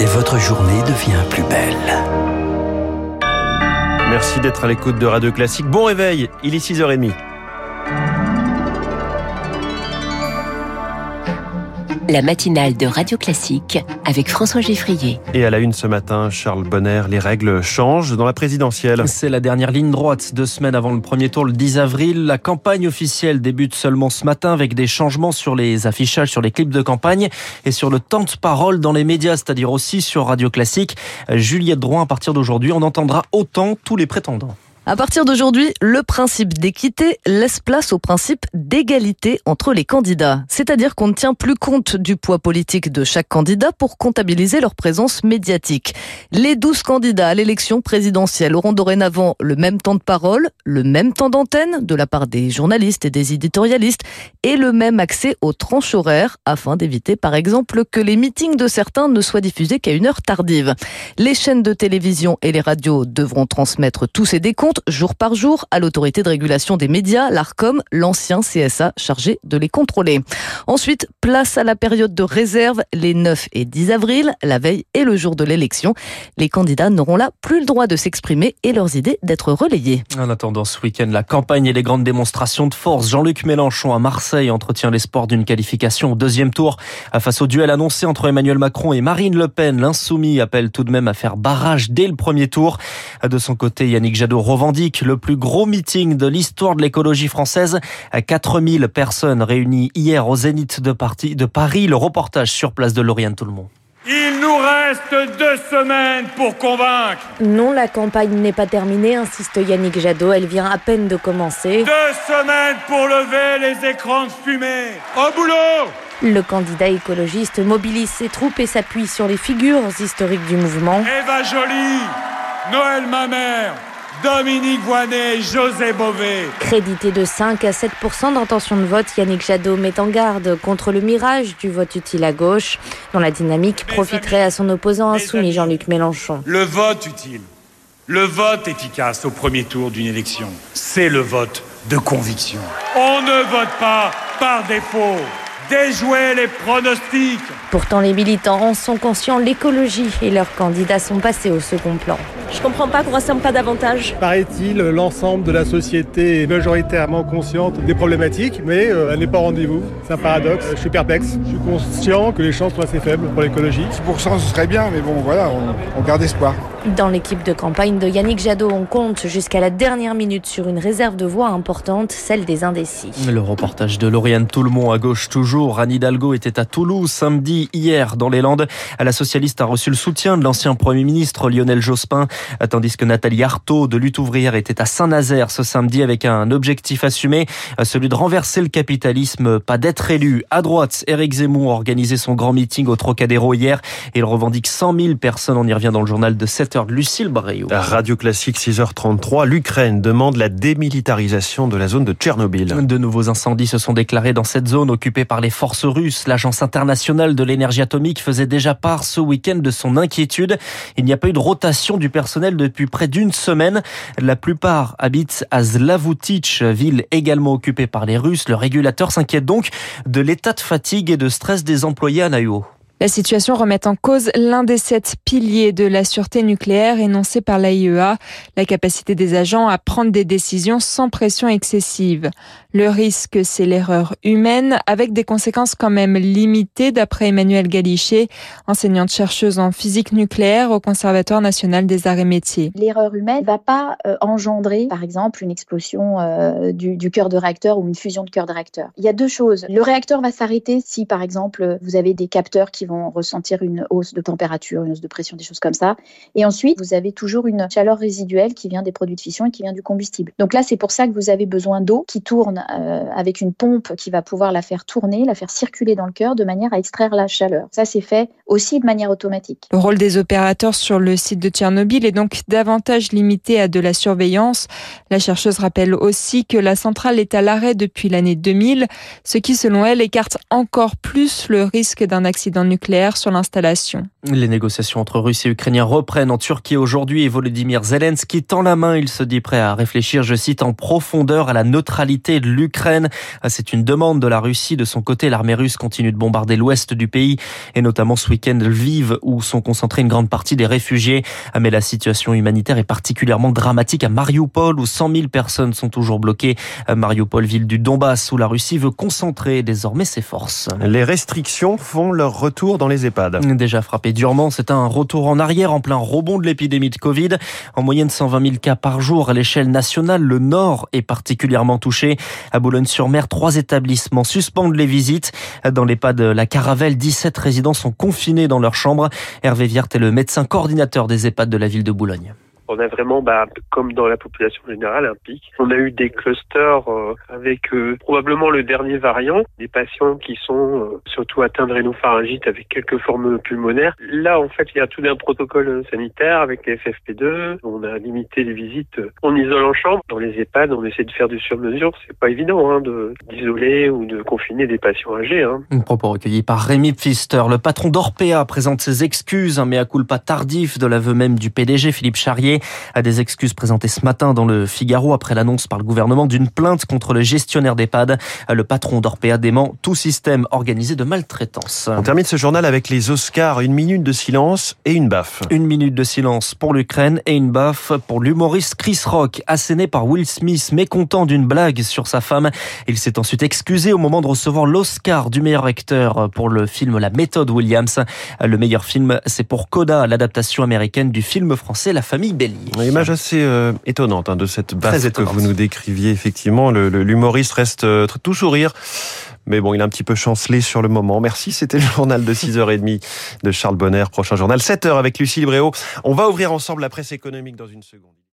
Et votre journée devient plus belle. Merci d'être à l'écoute de Radio Classique. Bon réveil, il est 6h30. La matinale de Radio Classique avec François Geffrier. Et à la une ce matin, Charles Bonner, les règles changent dans la présidentielle. C'est la dernière ligne droite, deux semaines avant le premier tour, le 10 avril. La campagne officielle débute seulement ce matin avec des changements sur les affichages, sur les clips de campagne et sur le temps de parole dans les médias, c'est-à-dire aussi sur Radio Classique. Juliette Drouin, à partir d'aujourd'hui, on entendra autant tous les prétendants. À partir d'aujourd'hui, le principe d'équité laisse place au principe d'égalité entre les candidats. C'est-à-dire qu'on ne tient plus compte du poids politique de chaque candidat pour comptabiliser leur présence médiatique. Les 12 candidats à l'élection présidentielle auront dorénavant le même temps de parole, le même temps d'antenne de la part des journalistes et des éditorialistes et le même accès aux tranches horaires afin d'éviter par exemple que les meetings de certains ne soient diffusés qu'à une heure tardive. Les chaînes de télévision et les radios devront transmettre tous ces décomptes jour par jour à l'autorité de régulation des médias, l'ARCOM, l'ancien CSA chargé de les contrôler. Ensuite, place à la période de réserve les 9 et 10 avril, la veille et le jour de l'élection. Les candidats n'auront là plus le droit de s'exprimer et leurs idées d'être relayées. En attendant ce week-end, la campagne et les grandes démonstrations de force. Jean-Luc Mélenchon à Marseille entretient l'espoir d'une qualification au deuxième tour. Face au duel annoncé entre Emmanuel Macron et Marine Le Pen, l'insoumis appelle tout de même à faire barrage dès le premier tour. De son côté, Yannick Jadot revendique le plus gros meeting de l'histoire de l'écologie française. 4000 personnes réunies hier au Zénith de, Paris. Le reportage sur place de Lauriane Tout-le-Monde. Il nous reste deux semaines pour convaincre. Non, la campagne n'est pas terminée, insiste Yannick Jadot. Elle vient à peine de commencer. Deux semaines pour lever les écrans de fumée. Au boulot le candidat écologiste mobilise ses troupes et s'appuie sur les figures historiques du mouvement. Eva Joly, Noël Mamère, Dominique Voinet, José Bové. Crédité de 5 à 7% d'intention de vote, Yannick Jadot met en garde contre le mirage du vote utile à gauche, dont la dynamique profiterait à son opposant insoumis Jean-Luc Mélenchon. Le vote utile, le vote efficace au premier tour d'une élection, c'est le vote de conviction. On ne vote pas par défaut déjouer les pronostics. Pourtant, les militants en sont conscients, l'écologie et leurs candidats sont passés au second plan. Je comprends pas qu'on ressemble pas davantage. Paraît-il, l'ensemble de la société est majoritairement consciente des problématiques, mais euh, elle n'est pas au rendez-vous. C'est un paradoxe. Je suis perplexe. Je suis conscient que les chances sont assez faibles pour l'écologie. 6% ce serait bien, mais bon, voilà, on, on garde espoir. Dans l'équipe de campagne de Yannick Jadot, on compte jusqu'à la dernière minute sur une réserve de voix importante, celle des indécis. Le reportage de Lauriane Toulmont à gauche toujours. Anne Hidalgo était à Toulouse samedi, hier, dans les Landes. La socialiste a reçu le soutien de l'ancien Premier ministre Lionel Jospin, tandis que Nathalie Arthaud de Lutte ouvrière était à Saint-Nazaire ce samedi avec un objectif assumé, celui de renverser le capitalisme, pas d'être élu. À droite, Éric Zemmour a organisé son grand meeting au Trocadéro hier. Il revendique 100 000 personnes. On y revient dans le journal de 7 Lucille Radio Classique 6h33. L'Ukraine demande la démilitarisation de la zone de Tchernobyl. De nouveaux incendies se sont déclarés dans cette zone occupée par les forces russes. L'Agence internationale de l'énergie atomique faisait déjà part ce week-end de son inquiétude. Il n'y a pas eu de rotation du personnel depuis près d'une semaine. La plupart habitent à Zlavutich, ville également occupée par les Russes. Le régulateur s'inquiète donc de l'état de fatigue et de stress des employés à Naïo. La situation remet en cause l'un des sept piliers de la sûreté nucléaire énoncé par l'AIEA, la capacité des agents à prendre des décisions sans pression excessive. Le risque, c'est l'erreur humaine, avec des conséquences quand même limitées, d'après Emmanuel Galichet, enseignante-chercheuse en physique nucléaire au Conservatoire national des arts et métiers. L'erreur humaine ne va pas euh, engendrer, par exemple, une explosion euh, du, du cœur de réacteur ou une fusion de cœur de réacteur. Il y a deux choses. Le réacteur va s'arrêter si, par exemple, vous avez des capteurs qui vont ressentir une hausse de température, une hausse de pression, des choses comme ça. Et ensuite, vous avez toujours une chaleur résiduelle qui vient des produits de fission et qui vient du combustible. Donc là, c'est pour ça que vous avez besoin d'eau qui tourne euh, avec une pompe qui va pouvoir la faire tourner, la faire circuler dans le cœur de manière à extraire la chaleur. Ça, c'est fait aussi de manière automatique. Le rôle des opérateurs sur le site de Tchernobyl est donc davantage limité à de la surveillance. La chercheuse rappelle aussi que la centrale est à l'arrêt depuis l'année 2000, ce qui, selon elle, écarte encore plus le risque d'un accident nucléaire nucléaire sur l'installation. Les négociations entre Russes et Ukrainiens reprennent en Turquie aujourd'hui et Volodymyr Zelensky tend la main. Il se dit prêt à réfléchir, je cite, en profondeur à la neutralité de l'Ukraine. C'est une demande de la Russie. De son côté, l'armée russe continue de bombarder l'ouest du pays et notamment ce week-end Lviv où sont concentrés une grande partie des réfugiés. Mais la situation humanitaire est particulièrement dramatique à Mariupol où 100 000 personnes sont toujours bloquées. Mariupol, ville du Donbass où la Russie veut concentrer désormais ses forces. Les restrictions font leur retour dans les EHPAD. Déjà frappé durement, c'est un retour en arrière en plein rebond de l'épidémie de Covid. En moyenne 120 000 cas par jour à l'échelle nationale. Le Nord est particulièrement touché. À Boulogne-sur-Mer, trois établissements suspendent les visites. Dans l'EHPAD La Caravelle, 17 résidents sont confinés dans leur chambre. Hervé Viert est le médecin coordinateur des EHPAD de la ville de Boulogne on a vraiment, bah, comme dans la population générale, un pic. On a eu des clusters euh, avec euh, probablement le dernier variant, des patients qui sont euh, surtout atteints de rhinopharyngite avec quelques formes pulmonaires. Là, en fait, il y a tout un protocole sanitaire avec les FFP2. On a limité les visites en isole en chambre. Dans les EHPAD, on essaie de faire du sur-mesure. C'est pas évident hein, d'isoler ou de confiner des patients âgés. Hein. Un propos recueilli par Rémi Pfister. Le patron d'Orpea présente ses excuses, un mea culpa tardif de l'aveu même du PDG Philippe Charrier à des excuses présentées ce matin dans le Figaro après l'annonce par le gouvernement d'une plainte contre le gestionnaire d'EHPAD. Le patron d'Orpea dément tout système organisé de maltraitance. On termine ce journal avec les Oscars. Une minute de silence et une baffe. Une minute de silence pour l'Ukraine et une baffe pour l'humoriste Chris Rock, asséné par Will Smith, mécontent d'une blague sur sa femme. Il s'est ensuite excusé au moment de recevoir l'Oscar du meilleur acteur pour le film La méthode Williams. Le meilleur film, c'est pour Coda, l'adaptation américaine du film français La famille Une image assez euh, étonnante hein, de cette baffe que vous nous décriviez. Effectivement, l'humoriste reste euh, tout sourire. Mais bon, il a un petit peu chancelé sur le moment. Merci, c'était le journal de 6h30 de Charles Bonner. Prochain journal, 7h avec Lucie Libréo. On va ouvrir ensemble la presse économique dans une seconde.